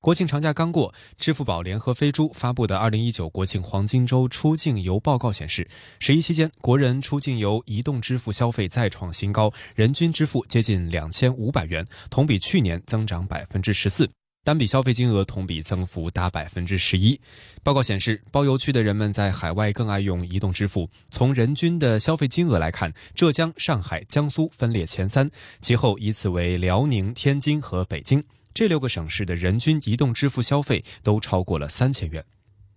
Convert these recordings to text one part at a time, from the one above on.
国庆长假刚过，支付宝联合飞猪发布的《二零一九国庆黄金周出境游报告》显示，十一期间国人出境游移动支付消费再创新高，人均支付接近两千五百元，同比去年增长百分之十四，单笔消费金额同比增幅达百分之十一。报告显示，包邮区的人们在海外更爱用移动支付。从人均的消费金额来看，浙江、上海、江苏分列前三，其后依次为辽宁、天津和北京。这六个省市的人均移动支付消费都超过了三千元，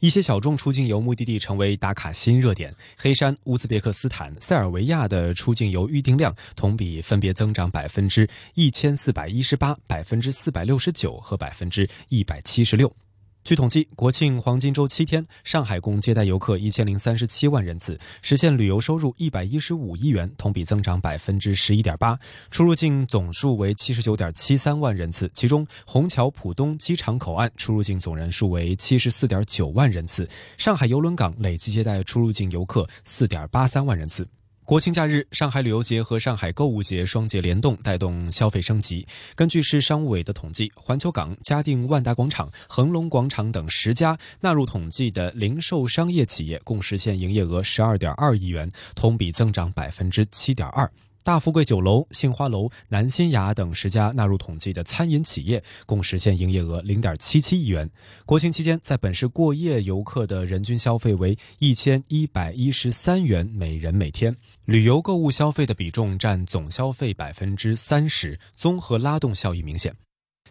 一些小众出境游目的地成为打卡新热点。黑山、乌兹别克斯坦、塞尔维亚的出境游预订量同比分别增长百分之一千四百一十八、百分之四百六十九和百分之一百七十六。据统计，国庆黄金周七天，上海共接待游客一千零三十七万人次，实现旅游收入一百一十五亿元，同比增长百分之十一点八。出入境总数为七十九点七三万人次，其中虹桥浦东机场口岸出入境总人数为七十四点九万人次，上海邮轮港累计接待出入境游客四点八三万人次。国庆假日，上海旅游节和上海购物节双节联动，带动消费升级。根据市商务委的统计，环球港、嘉定万达广场、恒隆广场等十家纳入统计的零售商业企业，共实现营业额十二点二亿元，同比增长百分之七点二。大富贵酒楼、杏花楼、南新雅等十家纳入统计的餐饮企业，共实现营业额零点七七亿元。国庆期间，在本市过夜游客的人均消费为一千一百一十三元每人每天，旅游购物消费的比重占总消费百分之三十，综合拉动效益明显。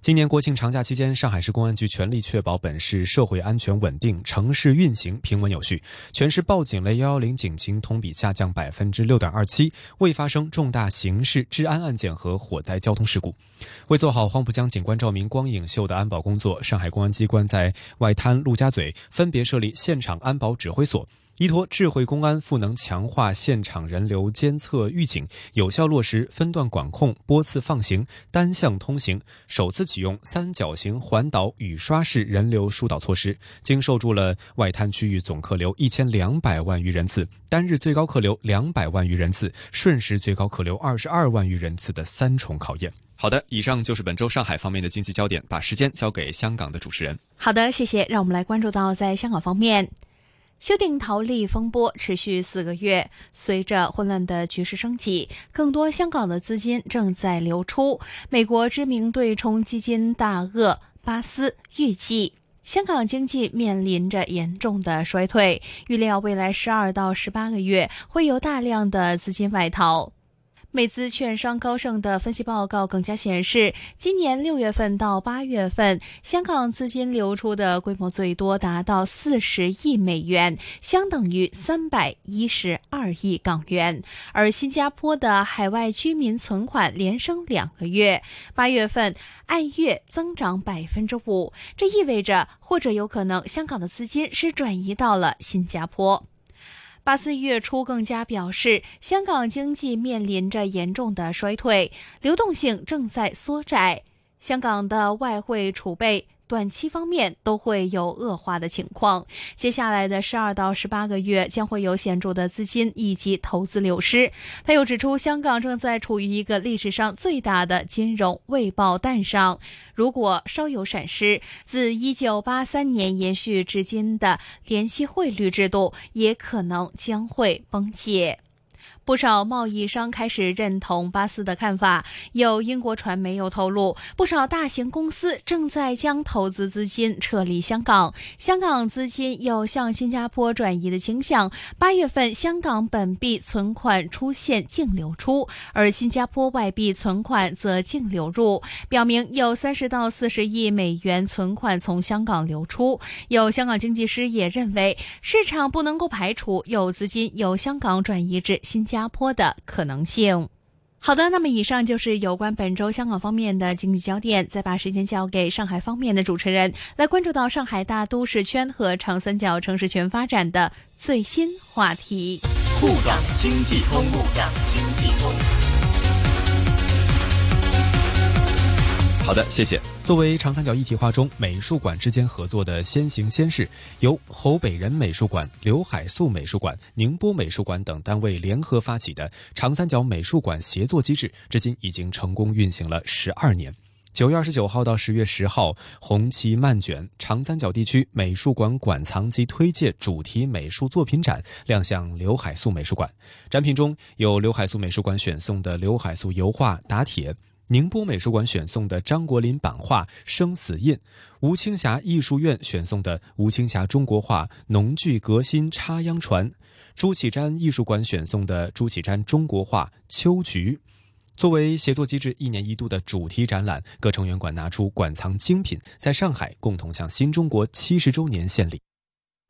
今年国庆长假期间，上海市公安局全力确保本市社会安全稳定，城市运行平稳有序。全市报警类幺幺零警情同比下降百分之六点二七，未发生重大刑事治安案件和火灾交通事故。为做好黄浦江景观照明光影秀的安保工作，上海公安机关在外滩、陆家嘴分别设立现场安保指挥所。依托智慧公安赋能，强化现场人流监测预警，有效落实分段管控、拨次放行、单向通行，首次启用三角形环岛雨刷式人流疏导措施，经受住了外滩区域总客流一千两百万余人次、单日最高客流两百万余人次、瞬时最高客流二十二万余人次的三重考验。好的，以上就是本周上海方面的经济焦点，把时间交给香港的主持人。好的，谢谢。让我们来关注到在香港方面。修订逃利风波持续四个月，随着混乱的局势升级，更多香港的资金正在流出。美国知名对冲基金大鳄巴斯预计，香港经济面临着严重的衰退，预料未来十二到十八个月会有大量的资金外逃。美资券商高盛的分析报告更加显示，今年六月份到八月份，香港资金流出的规模最多达到四十亿美元，相等于三百一十二亿港元。而新加坡的海外居民存款连升两个月，八月份按月增长百分之五，这意味着或者有可能香港的资金是转移到了新加坡。巴斯月初更加表示，香港经济面临着严重的衰退，流动性正在缩窄，香港的外汇储备。短期方面都会有恶化的情况，接下来的十二到十八个月将会有显著的资金以及投资流失。他又指出，香港正在处于一个历史上最大的金融未爆弹上，如果稍有闪失，自一九八三年延续至今的联系汇率制度也可能将会崩解。不少贸易商开始认同巴斯的看法。有英国传媒又透露，不少大型公司正在将投资资金撤离香港，香港资金有向新加坡转移的倾向。八月份，香港本币存款出现净流出，而新加坡外币存款则净流入，表明有三十到四十亿美元存款从香港流出。有香港经济师也认为，市场不能够排除有资金由香港转移至新加。加坡的可能性。好的，那么以上就是有关本周香港方面的经济焦点。再把时间交给上海方面的主持人，来关注到上海大都市圈和长三角城市群发展的最新话题。沪港经济通，沪港经济通。好的，谢谢。作为长三角一体化中美术馆之间合作的先行先试，由侯北人美术馆、刘海粟美术馆、宁波美术馆等单位联合发起的长三角美术馆协作机制，至今已经成功运行了十二年。九月二十九号到十月十号，红旗漫卷长三角地区美术馆馆藏及推介主题美术作品展亮相刘海粟美术馆。展品中有刘海粟美术馆选送的刘海粟油画《打铁》。宁波美术馆选送的张国林版画《生死印》，吴青霞艺术院选送的吴青霞中国画《农具革新插秧船》，朱启瞻艺术馆选送的朱启瞻中国画《秋菊》。作为协作机制一年一度的主题展览，各成员馆拿出馆藏精品，在上海共同向新中国七十周年献礼。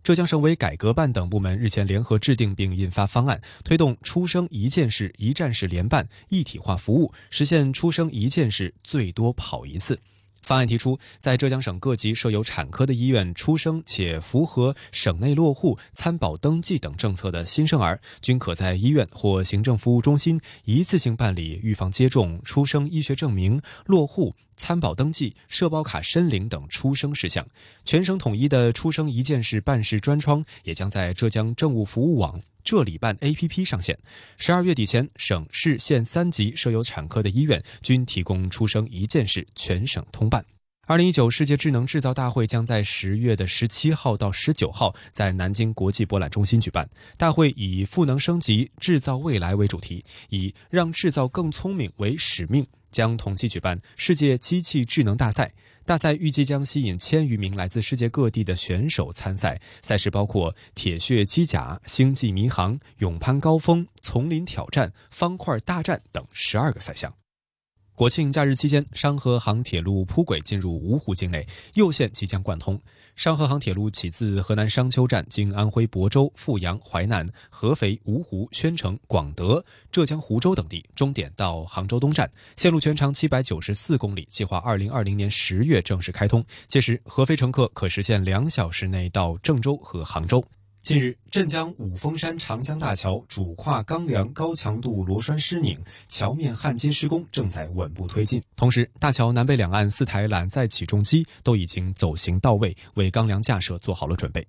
浙江省委改革办等部门日前联合制定并印发方案，推动出生一件事、一站式联办一体化服务，实现出生一件事最多跑一次。方案提出，在浙江省各级设有产科的医院出生且符合省内落户、参保登记等政策的新生儿，均可在医院或行政服务中心一次性办理预防接种、出生医学证明、落户。参保登记、社保卡申领等出生事项，全省统一的出生一件事办事专窗也将在浙江政务服务网浙里办 APP 上线。十二月底前，省市县三级设有产科的医院均提供出生一件事全省通办。二零一九世界智能制造大会将在十月的十七号到十九号在南京国际博览中心举办。大会以“赋能升级，制造未来”为主题，以“让制造更聪明”为使命。将同期举办世界机器智能大赛，大赛预计将吸引千余名来自世界各地的选手参赛。赛事包括铁血机甲、星际迷航、勇攀高峰、丛林挑战、方块大战等十二个赛项。国庆假日期间，商河杭铁路铺轨进入芜湖境内，右线即将贯通。商河杭铁路起自河南商丘站，经安徽亳州、阜阳、淮南、合肥、芜湖、宣城、广德、浙江湖州等地，终点到杭州东站。线路全长七百九十四公里，计划二零二零年十月正式开通。届时，合肥乘客可实现两小时内到郑州和杭州。近日，镇江五峰山长江大桥主跨钢梁高强度螺栓施拧，桥面焊接施工正在稳步推进。同时，大桥南北两岸四台揽载起重机都已经走行到位，为钢梁架设做好了准备。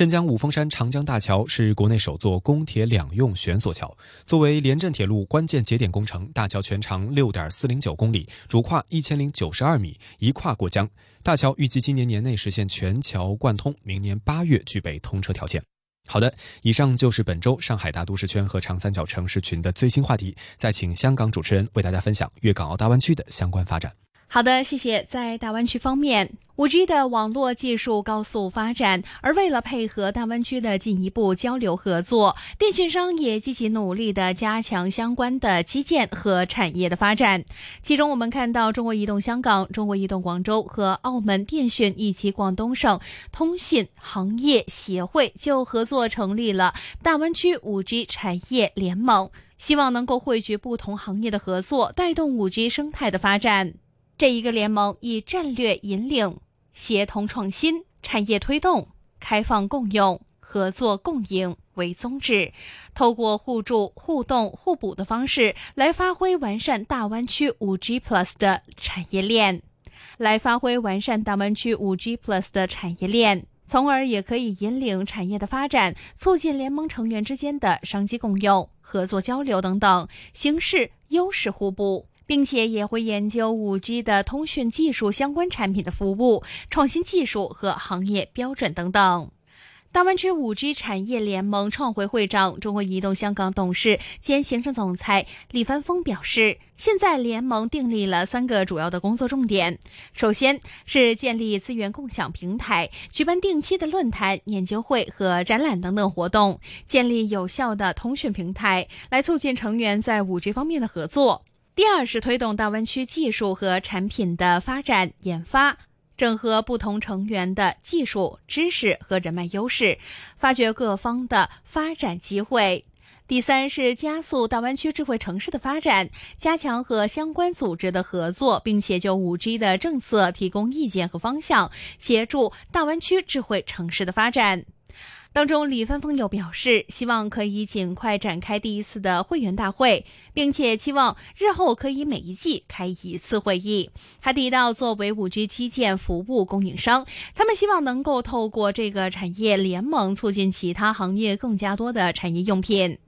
镇江五峰山长江大桥是国内首座公铁两用悬索桥，作为连镇铁路关键节点工程，大桥全长六点四零九公里，主跨一千零九十二米，一跨过江。大桥预计今年年内实现全桥贯通，明年八月具备通车条件。好的，以上就是本周上海大都市圈和长三角城市群的最新话题。再请香港主持人为大家分享粤港澳大湾区的相关发展。好的，谢谢。在大湾区方面，五 G 的网络技术高速发展，而为了配合大湾区的进一步交流合作，电信商也积极努力的加强相关的基建和产业的发展。其中，我们看到中国移动香港、中国移动广州和澳门电讯以及广东省通信行业协会就合作成立了大湾区五 G 产业联盟，希望能够汇聚不同行业的合作，带动五 G 生态的发展。这一个联盟以战略引领、协同创新、产业推动、开放共用、合作共赢为宗旨，透过互助、互动、互补的方式来发挥完善大湾区五 G Plus 的产业链，来发挥完善大湾区五 G Plus 的产业链，从而也可以引领产业的发展，促进联盟成员之间的商机共用、合作交流等等，形式优势互补。并且也会研究五 G 的通讯技术相关产品的服务、创新技术和行业标准等等。大湾区五 G 产业联盟创会会长、中国移动香港董事兼行政总裁李帆峰表示，现在联盟订立了三个主要的工作重点。首先是建立资源共享平台，举办定期的论坛、研究会和展览等等活动，建立有效的通讯平台，来促进成员在五 G 方面的合作。第二是推动大湾区技术和产品的发展研发。整合不同成员的技术、知识和人脉优势，发掘各方的发展机会。第三是加速大湾区智慧城市的发展，加强和相关组织的合作，并且就五 G 的政策提供意见和方向，协助大湾区智慧城市的发展。当中，李帆峰又表示，希望可以尽快展开第一次的会员大会，并且期望日后可以每一季开一次会议。他提到，作为五 G 基建服务供应商，他们希望能够透过这个产业联盟，促进其他行业更加多的产业用品。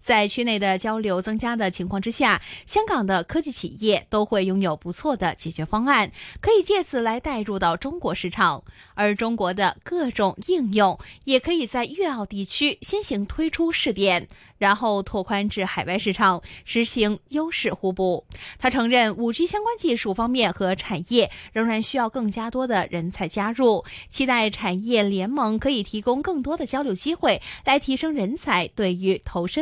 在区内的交流增加的情况之下，香港的科技企业都会拥有不错的解决方案，可以借此来带入到中国市场。而中国的各种应用也可以在粤澳地区先行推出试点，然后拓宽至海外市场，实行优势互补。他承认，五 G 相关技术方面和产业仍然需要更加多的人才加入，期待产业联盟可以提供更多的交流机会，来提升人才对于投身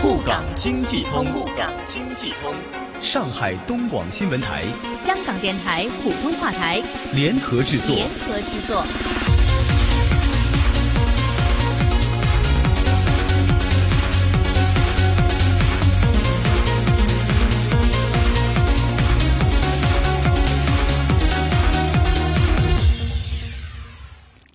沪港经济通，沪港经济通。上海东广新闻台、香港电台普通话台联合制作，联合制作。